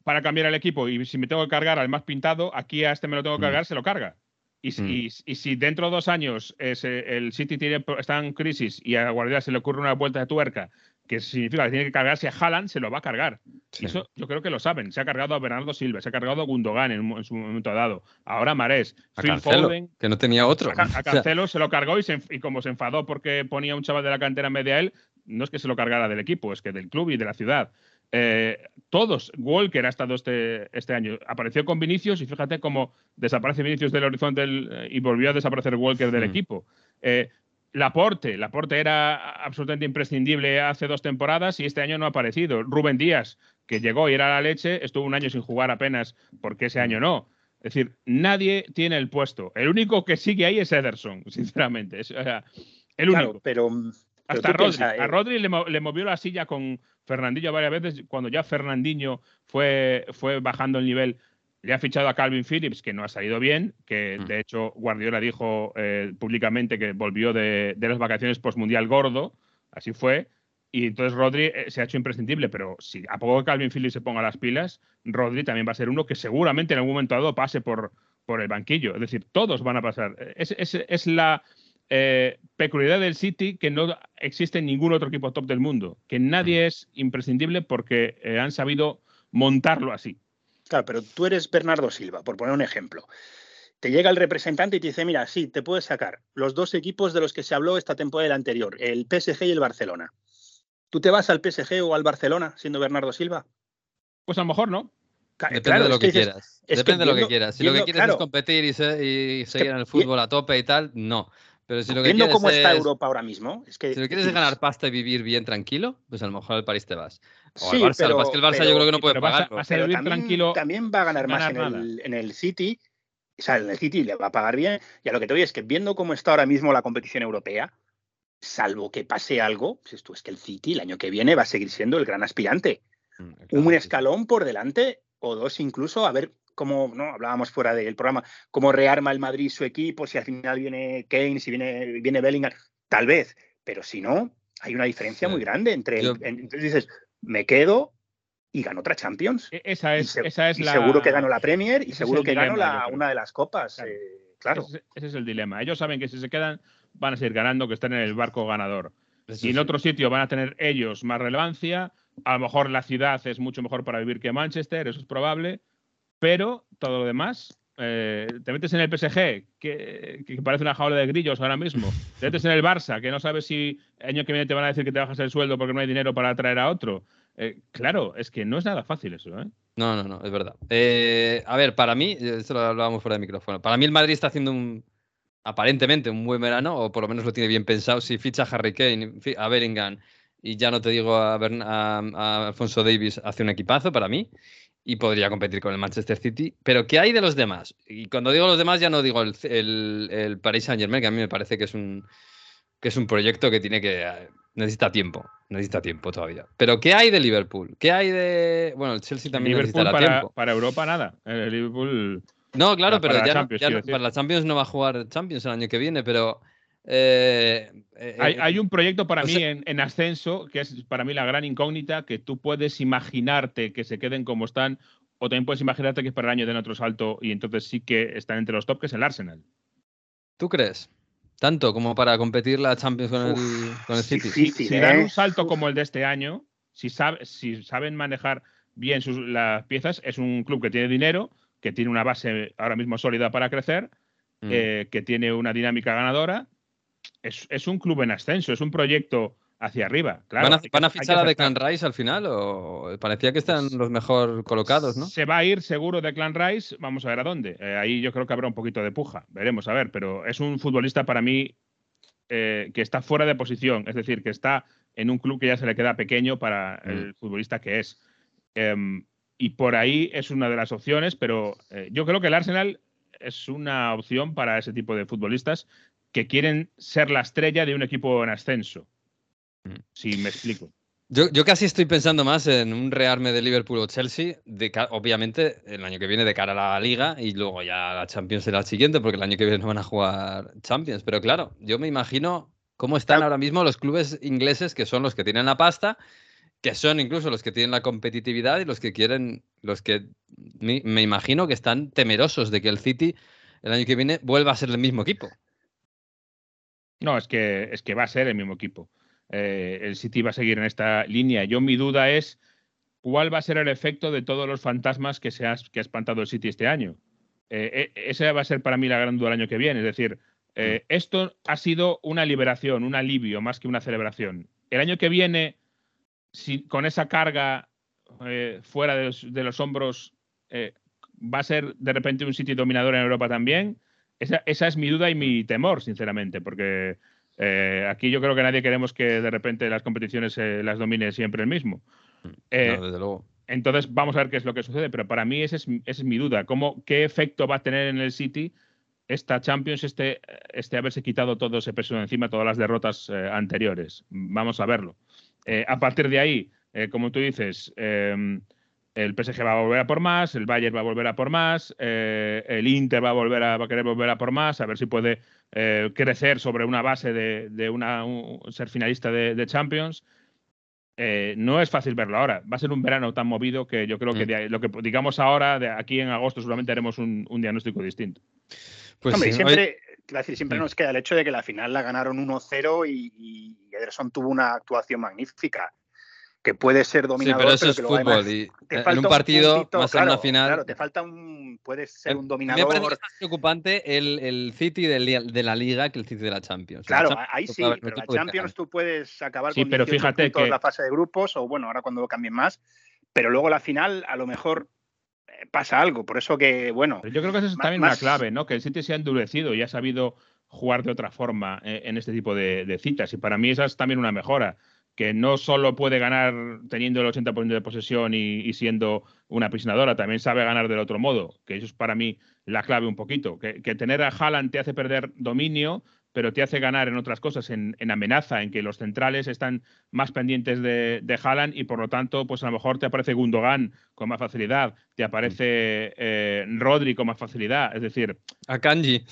para cambiar el equipo y si me tengo que cargar al más pintado, aquí a este me lo tengo que Mm. cargar, se lo carga. Y, si- Mm. y- y si dentro de dos años ese- el City tiene, está en crisis y a Guardiola se le ocurre una vuelta de tuerca que significa que tiene que cargarse a Haaland, se lo va a cargar. Sí. Eso yo creo que lo saben. Se ha cargado a Bernardo Silva, se ha cargado a Gundogan en, en su momento dado. Ahora Marés, a Phil Cancelo, Foden. que no tenía otro. A, <laughs> O sea, Cancelo se lo cargó y, se y como se enfadó porque ponía un chaval de la cantera media a él, no es que se lo cargara del equipo, es que del club y de la ciudad. Eh, todos, Walker ha estado este, este año. Apareció con Vinicius y fíjate cómo desaparece Vinicius del horizonte del- eh, y volvió a desaparecer Walker del Mm. equipo. Eh, Laporte, Laporte era absolutamente imprescindible hace dos temporadas y este año no ha aparecido. Rubén Díaz, que llegó y era la leche, estuvo un año sin jugar apenas porque ese año no. Es decir, nadie tiene el puesto. El único que sigue ahí es Ederson, <laughs> sinceramente. Es, o sea, el único. Claro, pero. Hasta Rodri. eh, A Rodri le, mo- le movió la silla con Fernandinho varias veces. Cuando ya Fernandinho fue, fue bajando el nivel, le ha fichado a Calvin Phillips, que no ha salido bien, que Mm. de hecho Guardiola dijo eh, públicamente que volvió de, de las vacaciones postmundial gordo. Así fue. Y entonces Rodri eh, se ha hecho imprescindible, pero si a poco Calvin Phillips se ponga las pilas, Rodri también va a ser uno que seguramente en algún momento dado pase por, por el banquillo. Es decir, todos van a pasar. Es, es- es la eh, peculiaridad del City que no existe en ningún otro equipo top del mundo, que nadie es imprescindible porque eh, han sabido montarlo así. Claro, pero tú eres Bernardo Silva, por poner un ejemplo. Te llega el representante y te dice, mira, sí, te puedes sacar los dos equipos de los que se habló esta temporada anterior, el PSG y el Barcelona. ¿Tú te vas al PSG o al Barcelona siendo Bernardo Silva? Pues a lo mejor no. Depende claro, de lo es que, dices, quieras. es que Depende de lo que quieras. Si lo que quieres claro. es competir y, se- y seguir en el fútbol a tope y tal, no. Pero si lo que Viendo quieres cómo está es- Europa ahora mismo, es que Si lo que quieres es ganar pasta y vivir bien tranquilo, pues a lo mejor al París te vas. O Sí, al Barça. pero- lo que pasa es que el Barça pero- yo creo que no puede pero vas a- pagarlo. vas a pero vivir también, va a ganar más en el, en el City. O sea, en el City le va a pagar bien. Y a lo que te voy es que viendo cómo está ahora mismo la competición europea, salvo que pase algo, pues esto es que el City el año que viene va a seguir siendo el gran aspirante. Mm, claro, un sí. escalón por delante o dos incluso, a ver cómo, ¿no? Hablábamos fuera del programa, cómo rearma el Madrid su equipo, si al final viene Kane, si viene, viene Bellingham, tal vez, pero si no, hay una diferencia Sí. muy grande entre... Yo- entonces dices, me quedo y gano otra Champions. E- Esa es, se- esa es la... seguro que gano la Premier y ese seguro que gano dilema, la- yo creo. una de las copas. Claro. eh, claro. Ese, ese es el dilema. Ellos saben que si se quedan van a seguir ganando, que están en el barco ganador. Eso Y en sí. otro sitio van a tener ellos más relevancia. A lo mejor la ciudad es mucho mejor para vivir que Manchester, eso es probable. Pero todo lo demás, eh, te metes en el PSG, que, parece una jaula de grillos ahora mismo. Te metes en el Barça, que no sabes si año que viene te van a decir que te bajas el sueldo porque no hay dinero para traer a otro. Eh, claro, es que no es nada fácil eso. ¿eh? No, no, no, es verdad. Eh, a ver, para mí, esto lo hablábamos fuera de micrófono, para mí el Madrid está haciendo un, aparentemente un buen verano, o por lo menos lo tiene bien pensado, si ficha a Harry Kane, a Bellingham, y ya no te digo a, Bern- a Alfonso Davis, hace un equipazo para mí, y podría competir con el Manchester City. Pero ¿qué hay de los demás? Y cuando digo los demás ya no digo el, el, el Paris Saint Germain, que a mí me parece que es un, que es un proyecto que tiene que... eh, necesita tiempo, necesita tiempo todavía. Pero ¿qué hay de Liverpool? ¿Qué hay de... Bueno, el Chelsea también Liverpool necesitará para, tiempo. para Europa nada. El Liverpool No, claro, Para- pero para ya, Champions, para la Champions no va a jugar Champions el año que viene, pero eh, eh, Hay, eh, hay un proyecto para mí sea- en, en ascenso, que es para mí la gran incógnita, que tú puedes imaginarte que se queden como están, o también puedes imaginarte que para el año den otro salto y entonces sí que están entre los top, que es el Arsenal. ¿tú crees? Tanto como para competir la Champions con, el, con City. difícil, Si dan ¿eh? un salto como el de este año, si, sabe- si saben manejar bien sus, las piezas, es un club que tiene dinero, que tiene una base ahora mismo sólida para crecer, Mm. eh, que tiene una dinámica ganadora. Es, es un club en ascenso, es un proyecto hacia arriba. Claro, ¿Van, a, van fichar a aceptar. Declan Rice al final? ¿O parecía que están los mejor colocados, no? Se va a ir seguro de Clan Rice, vamos a ver a dónde. Eh, ahí yo creo que habrá un poquito de puja, veremos a ver, pero es un futbolista para mí eh, que está fuera de posición, es decir, que está en un club que ya se le queda pequeño para Mm. el futbolista que es. Em, y por ahí es una de las opciones, pero eh, yo creo que el Arsenal es una opción para ese tipo de futbolistas que quieren ser la estrella de un equipo en ascenso. Mm. Si me explico. Yo, yo casi estoy pensando más en un rearme de Liverpool o Chelsea, de obviamente el año que viene de cara a la Liga y luego ya la Champions será el siguiente, porque el año que viene no van a jugar Champions. Pero claro, yo me imagino cómo están ahora mismo los clubes ingleses, que son los que tienen la pasta, que son incluso los que tienen la competitividad y los que quieren, los que me, me imagino que están temerosos de que el City el año que viene vuelva a ser el mismo equipo. No, es que, es que va a ser el mismo equipo. Eh, el City va a seguir en esta línea. Yo mi duda es cuál va a ser el efecto de todos los fantasmas que, se ha, que ha espantado el City este año. Eh, eh, esa va a ser para mí la gran duda el año que viene. Es decir, eh, esto ha sido una liberación, un alivio más que una celebración. El año que viene, si, con esa carga fuera de los, de los hombros, va a ser de repente un City dominador en Europa también. Esa, esa es mi duda y mi temor, sinceramente, porque eh, aquí yo creo que nadie queremos que de repente las competiciones eh, las domine siempre el mismo. Eh, No, desde luego. entonces vamos a ver qué es lo que sucede, pero para mí esa es, esa es mi duda. ¿Cómo, ¿Qué efecto va a tener en el City esta Champions, este, este haberse quitado todo ese peso de encima, todas las derrotas eh, anteriores? Vamos a verlo. Eh, a partir de ahí, eh, como tú dices, eh, el PSG va a volver a por más, el Bayern va a volver a por más, eh, el Inter va a volver a, va a querer volver a por más, a ver si puede eh, crecer sobre una base de, de una, un- ser finalista de, de Champions. Eh, no es fácil verlo ahora. Va a ser un verano tan movido que yo creo que Mm. de lo que digamos ahora, de aquí en agosto, seguramente haremos un, un diagnóstico distinto. Pues Hombre, sí, siempre, decir, siempre Mm. nos queda el hecho de que la final la ganaron 1-0 y, y Ederson tuvo una actuación magnífica. Que puede ser Sí, dominador, pero eso pero es que fútbol. además Y te en falta un partido, puntito, más en una claro, final. Claro, te falta un. Puedes ser un Me parece dominador. más preocupante el, el City del li- de la Liga que el City de la Champions. La Claro, Champions ahí sí, un pero la que Champions tú puedes acabar Sí, con pero 18 fíjate que- la fase de grupos, o bueno, ahora cuando cambien más, pero luego la final a lo mejor eh, pasa algo. Por eso que, bueno, Pero yo creo que esa es también más- una clave, ¿no? Que el City se ha endurecido y ha sabido jugar de otra forma eh, en este tipo de, de citas. Y para mí esa es también una mejora. Que no solo puede ganar teniendo el 80% de posesión y, siendo una aprisionadora, también sabe ganar del otro modo. Que eso es para mí la clave un poquito. Que, que tener a Haaland te hace perder dominio, pero te hace ganar en otras cosas, en, en amenaza, en que los centrales están más pendientes de, de Haaland y por lo tanto, pues a lo mejor te aparece Gundogan con más facilidad, te aparece eh, Rodri con más facilidad. Es decir, A Kanji.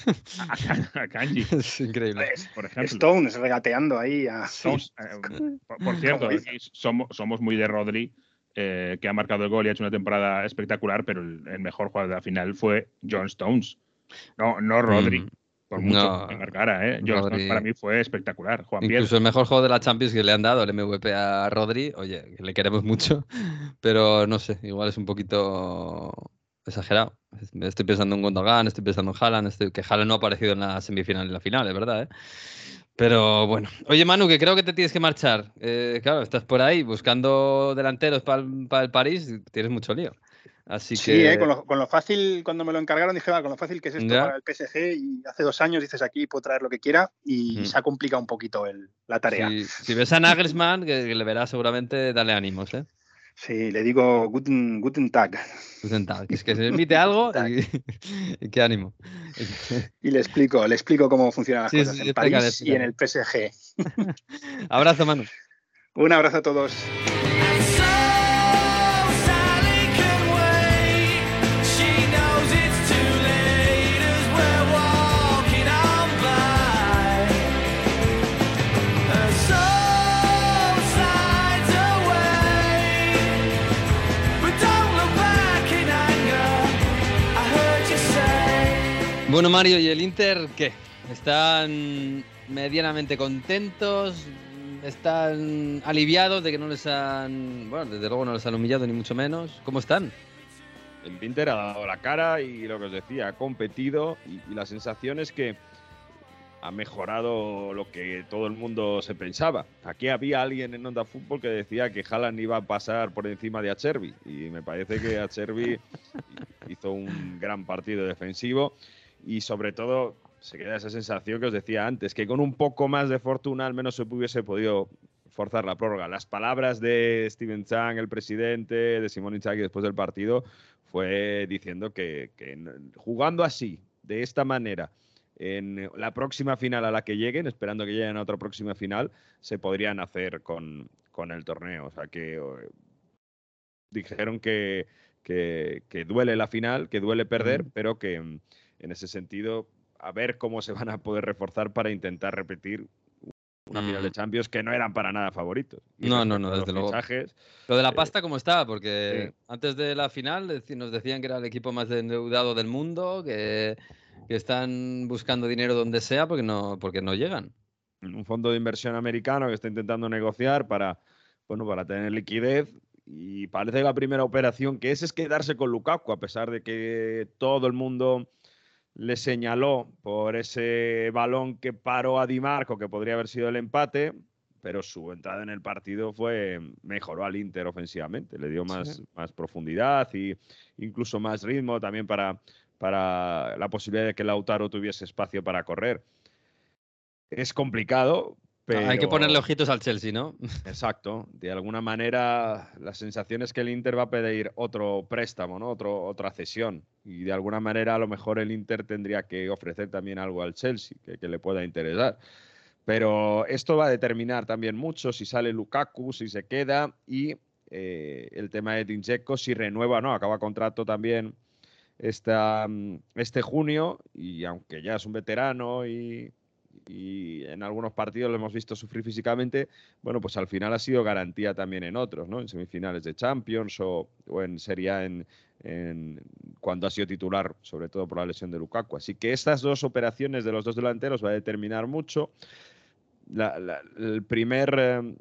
a, a Kanji, <laughs> es increíble. pues, por ejemplo. Stones regateando ahí a. Somos, eh, <laughs> por, por cierto, somos, somos muy de Rodri, eh, que ha marcado el gol y ha hecho una temporada espectacular, pero el, el mejor jugador de la final fue John Stones. No, no Rodri. Mm. Por mucho No, que marcara, ¿eh? Stones Rodri- para mí fue espectacular. Juan. Incluso el mejor juego de la Champions que le han dado, el MVP a Rodri, oye, le queremos mucho, <laughs> pero no sé, igual es un poquito exagerado. Estoy pensando en Gundogan, estoy pensando en Haaland, estoy- que Haaland no ha aparecido en la semifinal y en la final, es verdad, ¿eh? Pero bueno. Oye, Manu, que creo que te tienes que marchar. Eh, claro, estás por ahí buscando delanteros para el París, tienes mucho lío. Así Sí, que eh, con, lo, con lo fácil, cuando me lo encargaron, dije, va, con lo fácil que es esto Ya. para el PSG. Y hace dos años dices aquí, puedo traer lo que quiera. Y Mm. se ha complicado un poquito el- la tarea. si, si ves a Nagelsmann, que, que le verás seguramente, dale ánimos, ¿eh? Sí, le digo Guten, guten Tag. Guten Tag, es que se <laughs> emite algo y, <laughs> y qué ánimo. Y le explico, le explico cómo funcionan las Sí, cosas sí, en París y en el. PSG. <laughs> Abrazo, Manu. Un abrazo a todos. Bueno, Mario, ¿y el Inter qué? ¿Están medianamente contentos? ¿Están aliviados de que no les han... Bueno, desde luego no les han humillado ni mucho menos? ¿Cómo están? El Inter ha dado la cara y lo que os decía, ha competido y, y la sensación es que ha mejorado lo que todo el mundo se pensaba. Aquí había alguien en Onda Fútbol que decía que Haaland iba a pasar por encima de Acerbi y me parece que Acerbi <laughs> hizo un gran partido defensivo y sobre todo se queda esa sensación que os decía antes, que con un poco más de fortuna al menos se hubiese podido forzar la prórroga. Las palabras de Steven Chang, el presidente, de Simón Inzaghi después del partido, fue diciendo que, que jugando así, de esta manera, en la próxima final a la que lleguen, esperando que lleguen a otra próxima final, se podrían hacer con, con el torneo. O sea que eh, dijeron que, que, que duele la final, que duele perder, pero que en ese sentido, a ver cómo se van a poder reforzar para intentar repetir una final de. Champions que no eran para nada favoritos. Y No, no, no, desde luego. fichajes, Lo de la Eh, pasta, ¿cómo está? Porque sí. antes de la final nos decían que era el equipo más endeudado del mundo, que, que están buscando dinero donde sea porque no, porque no llegan. un fondo de inversión americano que está intentando negociar para, bueno, para tener liquidez. Y parece que la primera operación que es es quedarse con Lukaku, a pesar de que todo el mundo le señaló por ese balón que paró a Di Marco, que podría haber sido el empate, pero su entrada en el partido fue mejoró al Inter ofensivamente, le dio más, más profundidad y incluso más ritmo también para, para la posibilidad de que Lautaro tuviese espacio para correr. Es complicado, pero... Hay que ponerle ojitos al Chelsea, ¿no? Exacto. De alguna manera, la sensación es que el Inter va a pedir otro préstamo, ¿no? Otro, otra cesión. Y de alguna manera, a lo mejor el Inter tendría que ofrecer también algo al Chelsea que, que le pueda interesar. Pero esto va a determinar también mucho si sale Lukaku, si se queda y eh, el tema de Dincheco, si renueva o no. Acaba contrato también esta, este junio y aunque ya es un veterano y, y en algunos partidos lo hemos visto sufrir físicamente, bueno, pues al final ha sido garantía también en otros, ¿no? En semifinales de Champions o, o en Serie en, cuando ha sido titular, sobre todo por la lesión de Lukaku. Así que estas dos operaciones de los dos delanteros va a determinar mucho. El primer eh,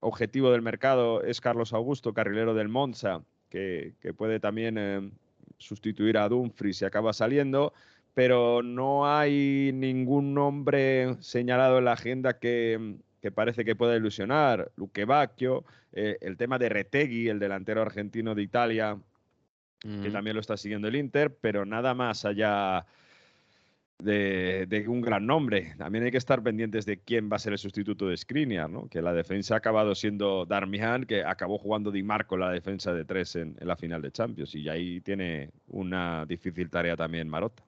objetivo del mercado es Carlos Augusto, carrilero del Monza, que, que puede también eh, sustituir a Dumfries si acaba saliendo pero no hay ningún nombre señalado en la agenda que, que parece que pueda ilusionar. Luque Bacchio, eh, el tema de Retegui, el delantero argentino de Italia, que Mm. también lo está siguiendo el Inter, pero nada más allá de, de un gran nombre. También hay que estar pendientes de quién va a ser el sustituto de Skriniar, ¿no? que la defensa ha acabado siendo Darmian, que acabó jugando Di Marco la defensa de tres en, en la final de Champions, y ahí tiene una difícil tarea también Marotta.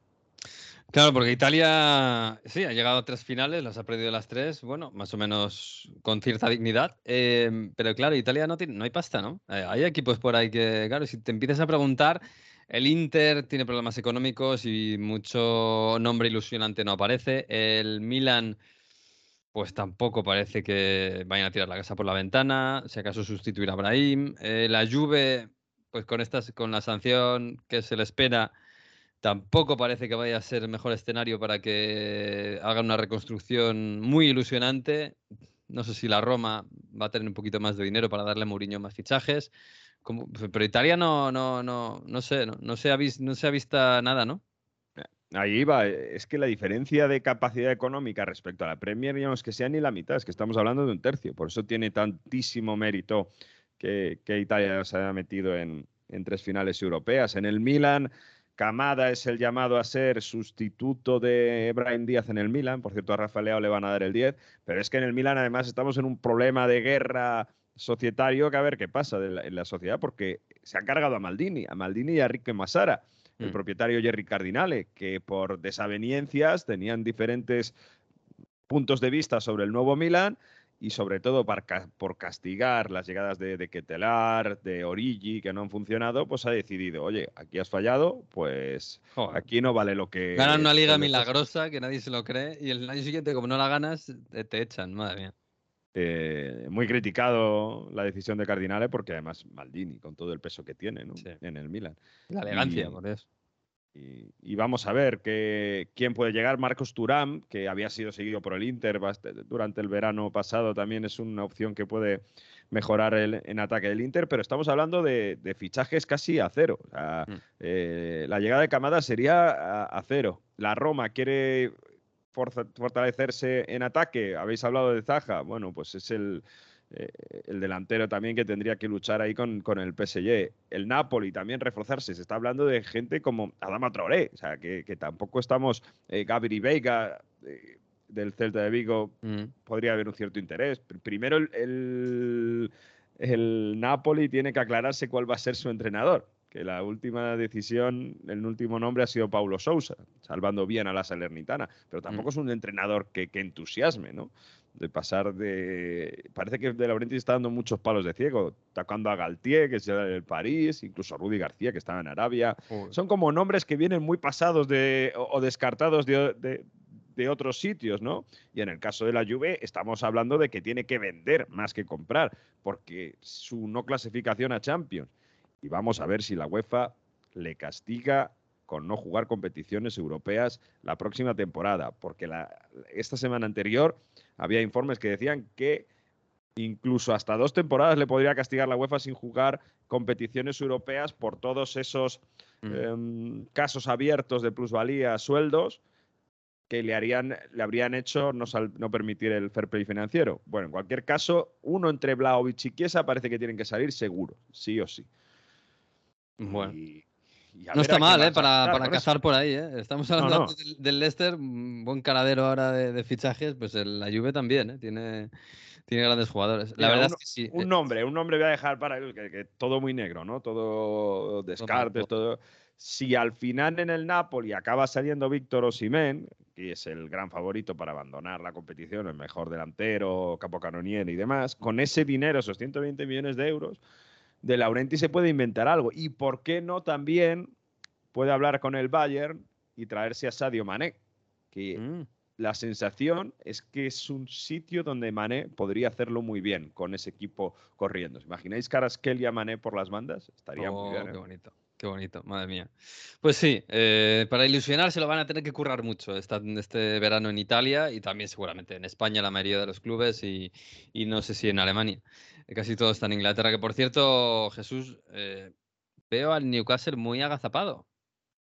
Claro, porque Italia, sí, ha llegado a tres finales, las ha perdido las tres, bueno, más o menos con cierta dignidad. eh, pero claro, Italia no, tiene, no hay pasta, ¿no? Eh, hay equipos por ahí que, claro, si te empiezas a preguntar, el Inter tiene problemas económicos y mucho nombre ilusionante no aparece. El Milan, pues tampoco parece que vayan a tirar la casa por la ventana, si acaso sustituir a Brahim. Eh, la Juve, pues con, estas, con la sanción que se le espera tampoco parece que vaya a ser el mejor escenario para que hagan una reconstrucción muy ilusionante. No sé si la Roma va a tener un poquito más de dinero para darle a Mourinho más fichajes. Como- pero Italia no, no, no, no sé, no, se ha no se ha visto nada, ¿no? Ahí va, es que la diferencia de capacidad económica respecto a la Premier ya no es que sea ni la mitad, es que estamos hablando de un tercio. Por eso tiene tantísimo mérito que, Italia se haya metido en tres finales europeas. En el Milan, Camada es el llamado a ser sustituto de Brian Díaz en el Milan. Por cierto, a Rafael Leao le van a dar el 10. Pero es que en el Milan, además, estamos en un problema de guerra societario que a ver qué pasa de la- en la sociedad, porque se han cargado a Maldini, a Maldini y a Enrique Massara, el Mm. propietario Jerry Cardinale, que por desaveniencias tenían diferentes puntos de vista sobre el nuevo Milan y sobre todo por castigar las llegadas de, de Ketelar, de Origi, que no han funcionado, pues ha decidido, oye, aquí has fallado, pues Joder. aquí no vale lo que... Ganan una liga milagrosa que nadie se lo cree y el año siguiente, como no la ganas, te, te echan, madre mía. Eh, muy criticado la decisión de Cardinale porque además Maldini, con todo el peso que tiene ¿no? Sí. en el Milan. La elegancia, Y- por eso. Y, y vamos a ver que, quién puede llegar. Marcos Turán, que había sido seguido por el Inter durante el verano pasado, también es una opción que puede mejorar el, en ataque del Inter, pero estamos hablando de, de fichajes casi a cero. O sea, Mm. eh, la llegada de Camada sería a, a cero. La Roma quiere fortalecerse en ataque. Habéis hablado de Zaja. Bueno, pues es el, eh, el delantero también que tendría que luchar ahí con, con el PSG. El Napoli también reforzarse. Se está hablando de gente como Adama Traoré, o sea, que, que tampoco estamos. Eh, Gabri Veiga eh, del Celta de Vigo Mm. podría haber un cierto interés. Pr- Primero el, el, el Napoli tiene que aclararse cuál va a ser su entrenador. Que la última decisión, el último nombre ha sido Paulo Sousa, salvando bien a la Salernitana. Pero tampoco es un entrenador que, que entusiasme, ¿no? De pasar de. Parece que De Laurentiis está dando muchos palos de ciego, tocando a Galtier, que es del París, incluso a Rudy García, que estaba en Arabia. Son como nombres que vienen muy pasados de, o, o descartados de, de- de otros sitios, ¿no? Y en el caso de la Juve estamos hablando de que tiene que vender más que comprar, porque su no clasificación a Champions. Y vamos a ver si la UEFA le castiga con no jugar competiciones europeas la próxima temporada, porque la, esta semana anterior había informes que decían que incluso hasta dos temporadas le podría castigar la UEFA sin jugar competiciones europeas por todos esos Mm. em, casos abiertos de plusvalía, sueldos que le, harían, le habrían hecho no, sal- no permitir el fair play financiero. Bueno, en cualquier caso, uno entre Blaovic y Chiesa parece que tienen que salir seguro, sí o sí. Bueno. Y- y a No ver está a mal, ¿eh? Para, para eso. cazar por ahí, ¿eh? Estamos hablando no. antes Del, del Leicester, un buen caradero ahora de, de fichajes, pues el- la Juve también, ¿eh? Tiene, tiene grandes jugadores. La Mira, verdad un- es que sí. Un eh, nombre, un nombre voy a dejar para que, que todo muy negro, ¿no? Todo descartes, todo. Si al final en el Napoli acaba saliendo Víctor Osimén, que es el gran favorito para abandonar la competición, el mejor delantero, capocanoniere y demás, con ese dinero, esos 120 millones de euros, de Laurenti se puede inventar algo. Y por qué no también puede hablar con el Bayern y traerse a Sadio Mané, que mm, la sensación es que es un sitio donde Mané podría hacerlo muy bien con ese equipo corriendo. ¿Os imagináis Carasquel y a Mané por las bandas? Estaría oh, muy bien. ¿eh? Qué bonito, qué bonito, madre mía. Pues sí, eh, para ilusionar se lo van a tener que currar mucho esta- este verano en Italia y también seguramente en España la mayoría de los clubes y, y no sé si en Alemania. Eh, Casi todo está en Inglaterra, que por cierto, Jesús, eh, veo al Newcastle muy agazapado,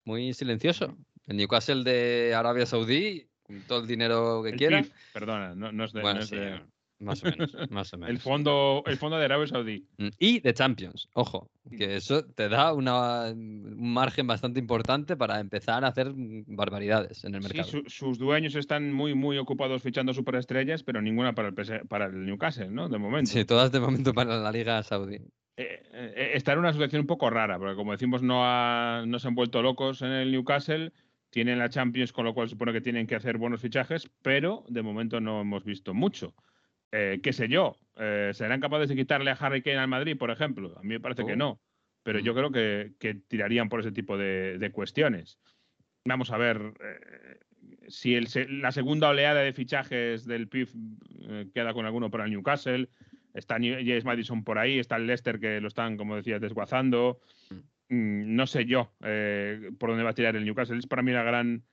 muy silencioso. El Newcastle de Arabia Saudí, con todo el dinero que El quiera. PIF, perdona, no, no es de. Bueno, no es sí, de- más o menos, más o <laughs> menos. el, fondo, el fondo de Arabia Saudí. Mm, Y de Champions, ojo, que eso te da una, un margen bastante importante para empezar a hacer barbaridades en el Sí, mercado. su- sus dueños están muy, muy ocupados fichando superestrellas, pero ninguna para el, para el Newcastle, ¿no? De momento. Sí, todas de momento para la Liga Saudí. Eh, eh, está en una situación un poco rara, porque como decimos, no, ha- no se han vuelto locos en el Newcastle. Tienen la Champions, con lo cual supone que tienen que hacer buenos fichajes, pero de momento no hemos visto mucho. Eh, ¿Qué sé yo? Eh, ¿Serán capaces de quitarle a Harry Kane al Madrid, por ejemplo? A mí me parece que Oh. no, pero yo creo que, que tirarían por ese tipo de, de cuestiones. Vamos a ver eh, si el la segunda oleada de fichajes del PIF queda con alguno para el Newcastle. Está James Madison por ahí, está el Leicester que lo están, como decías, desguazando. Mm, no sé yo por dónde va a tirar el Newcastle. Es para mí la gran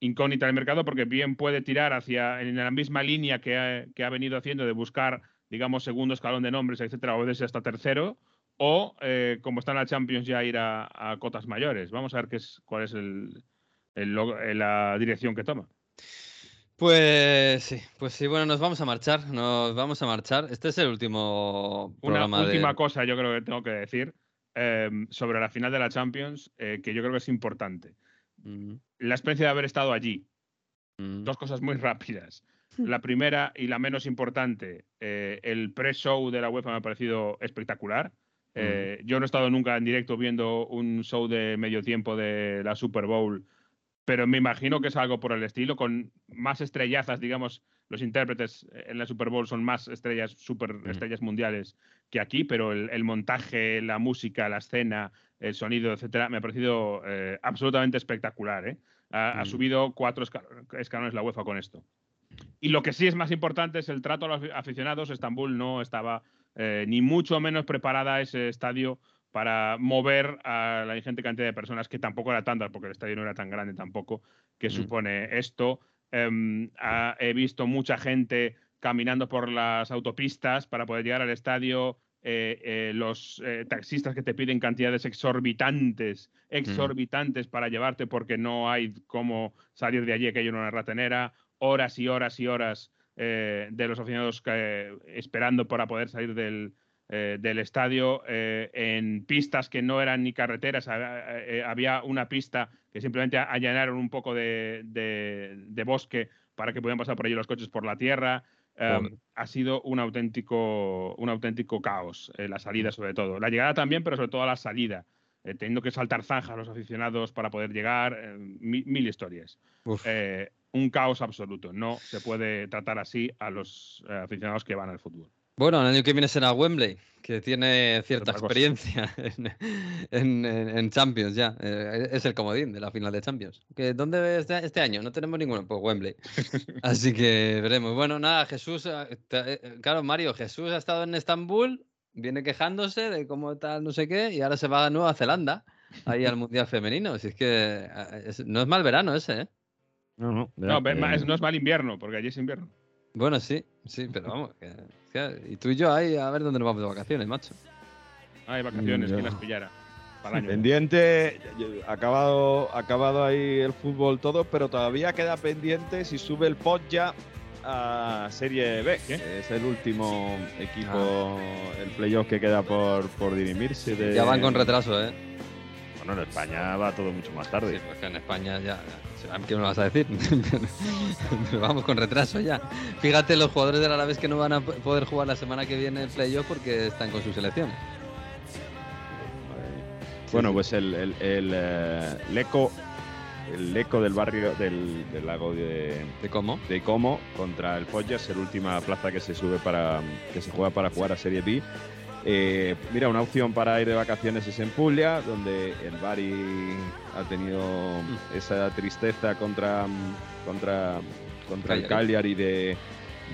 incógnita del mercado porque bien puede tirar hacia en la misma línea que ha, que ha venido haciendo de buscar, digamos, segundo escalón de nombres, etcétera, o desde hasta tercero, o eh, como está en la Champions ya ir a, a cotas mayores. Vamos a ver qué es, cuál es el, el eh, la dirección que toma. Pues sí, pues sí, bueno, nos vamos a marchar, nos vamos a marchar. Este es el último Una última de... cosa yo creo que tengo que decir. eh, sobre la final de la Champions eh, que yo creo que es importante. La experiencia de haber estado allí. mm. Dos cosas muy <laughs> rápidas. La primera y la menos importante, eh, el pre-show de la UEFA me ha parecido espectacular. Eh, Yo no he estado nunca en directo viendo un show de medio tiempo de la Super Bowl, pero me imagino que es algo por el estilo, con más estrellazas, digamos, los intérpretes en la Super Bowl son más estrellas, super estrellas mundiales que aquí, pero el, el montaje, la música, la escena, el sonido, etcétera, me ha parecido eh, absolutamente espectacular. ¿eh? Ha, ha subido cuatro esca- escalones la UEFA con esto. Y lo que sí es más importante es el trato a los afi- aficionados. Estambul no estaba eh, ni mucho menos preparada ese estadio para mover a la ingente cantidad de personas, que tampoco era tanta, porque el estadio no era tan grande tampoco, que Mm. supone esto. Em, ha- he visto mucha gente caminando por las autopistas para poder llegar al estadio. Eh, eh, los eh, taxistas que te piden cantidades exorbitantes, exorbitantes para llevarte porque no hay cómo salir de allí, aquello en una ratenera, horas y horas y horas de los aficionados esperando para poder salir del, del estadio en pistas que no eran ni carreteras. Había, había una pista que simplemente allanaron un poco de, de- de bosque para que pudieran pasar por allí los coches por la tierra. Um, Joder. ha sido un auténtico, un auténtico caos, eh, la salida sobre todo. La llegada también, pero sobre todo la salida. eh, teniendo que saltar zanjas los aficionados para poder llegar, eh, mi- mil historias. Un caos absoluto. No se puede tratar así a los aficionados que van al fútbol. Bueno, el año que viene será Wembley, que tiene cierta experiencia <laughs> en, en- en- en Champions ya. Eh, es el comodín de la final de Champions. ¿Que ¿Dónde este, este año? No tenemos ninguno, pues Wembley. <laughs> Así que veremos. Bueno, nada, Jesús, eh, eh, claro, Mario, Jesús ha estado en Estambul, viene quejándose de cómo tal, no sé qué, y ahora se va a Nueva Zelanda, ahí al Mundial Femenino. Así es que es- no es mal verano ese, ¿eh? No, no. No, no es mal invierno, porque allí es invierno. Bueno, sí, sí, pero vamos. que- que- y tú y yo ahí a ver dónde nos vamos de vacaciones, macho. Hay vacaciones, Mm, que las pillara. Para el año. Pendiente, acabado, acabado ahí el fútbol todo, pero todavía queda pendiente si sube el Podja a Serie B. ¿Qué? que Es el último equipo, el playoff que queda por, por dirimirse. De... Ya van con retraso, ¿eh? Bueno, en España va todo mucho más tarde. Sí, porque en España ya. ¿Qué me vas a decir? <laughs> Vamos con retraso ya. Fíjate, los jugadores del Alavés que no van a poder jugar la semana que viene el playoff porque están con su selección. Bueno, pues el, el, el, eh, Leco, el Leco del barrio del, del lago de, ¿De cómo? de Como contra el es la última plaza que se sube para que se juega para jugar a Serie B. Eh, mira, una opción para ir de vacaciones es en Puglia, donde el Bari ha tenido esa tristeza contra contra contra el Cagliari de,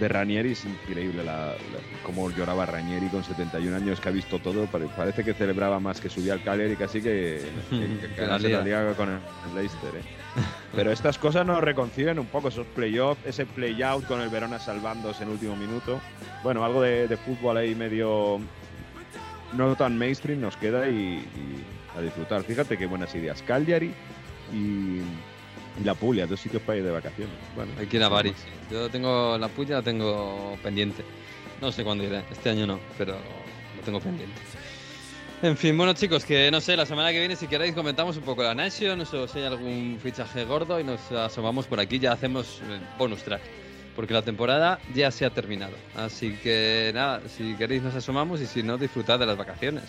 de Ranieri. Es increíble la, la- cómo lloraba Ranieri con 71 años, que ha visto todo. Pare- Parece que celebraba más que subía al Cagliari casi que, que, <laughs> que Que la ganarse la Liga. liga con el, el Leicester. ¿eh? Pero estas cosas nos reconcilian un poco, esos playoffs, ese play-out con el Verona salvándose en último minuto. Bueno, algo de, de fútbol ahí medio no tan mainstream nos queda y, y a disfrutar. Fíjate qué buenas ideas. Cagliari y, y la Puglia, dos sitios para ir de vacaciones. Bueno, Hay que ir a. Yo tengo la puya, la tengo pendiente. No sé cuándo iré. Este año no, pero lo tengo pendiente. En fin, bueno chicos, que no sé, la semana que viene si queréis comentamos un poco la Nation, o si hay algún fichaje gordo y nos asomamos por aquí, ya hacemos bonus track, porque la temporada ya se ha terminado. Así que nada, si queréis nos asomamos y si no, disfrutad de las vacaciones.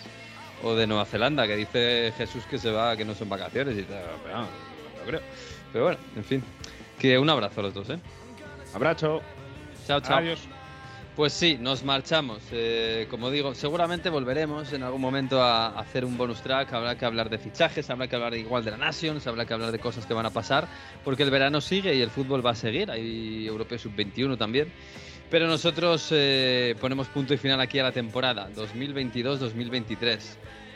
O de Nueva Zelanda, que dice Jesús que se va, que no son vacaciones y tal, pero no, no creo. Pero bueno, en fin, que un abrazo a los dos, ¿eh? Abrazo. Chao, chao. Adiós. Pues sí, nos marchamos. Eh, como digo, seguramente volveremos en algún momento a hacer un bonus track. Habrá que hablar de fichajes, habrá que hablar igual de la Nations, habrá que hablar de cosas que van a pasar, porque el verano sigue y el fútbol va a seguir. Hay Europeo Sub-21 también. Pero nosotros eh, ponemos punto y final aquí a la temporada 2022-2023.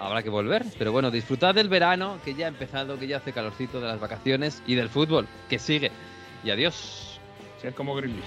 Habrá que volver, pero bueno, disfrutad del verano que ya ha empezado, que ya hace calorcito de las vacaciones y del fútbol que sigue. Y adiós. Si es como Grealish.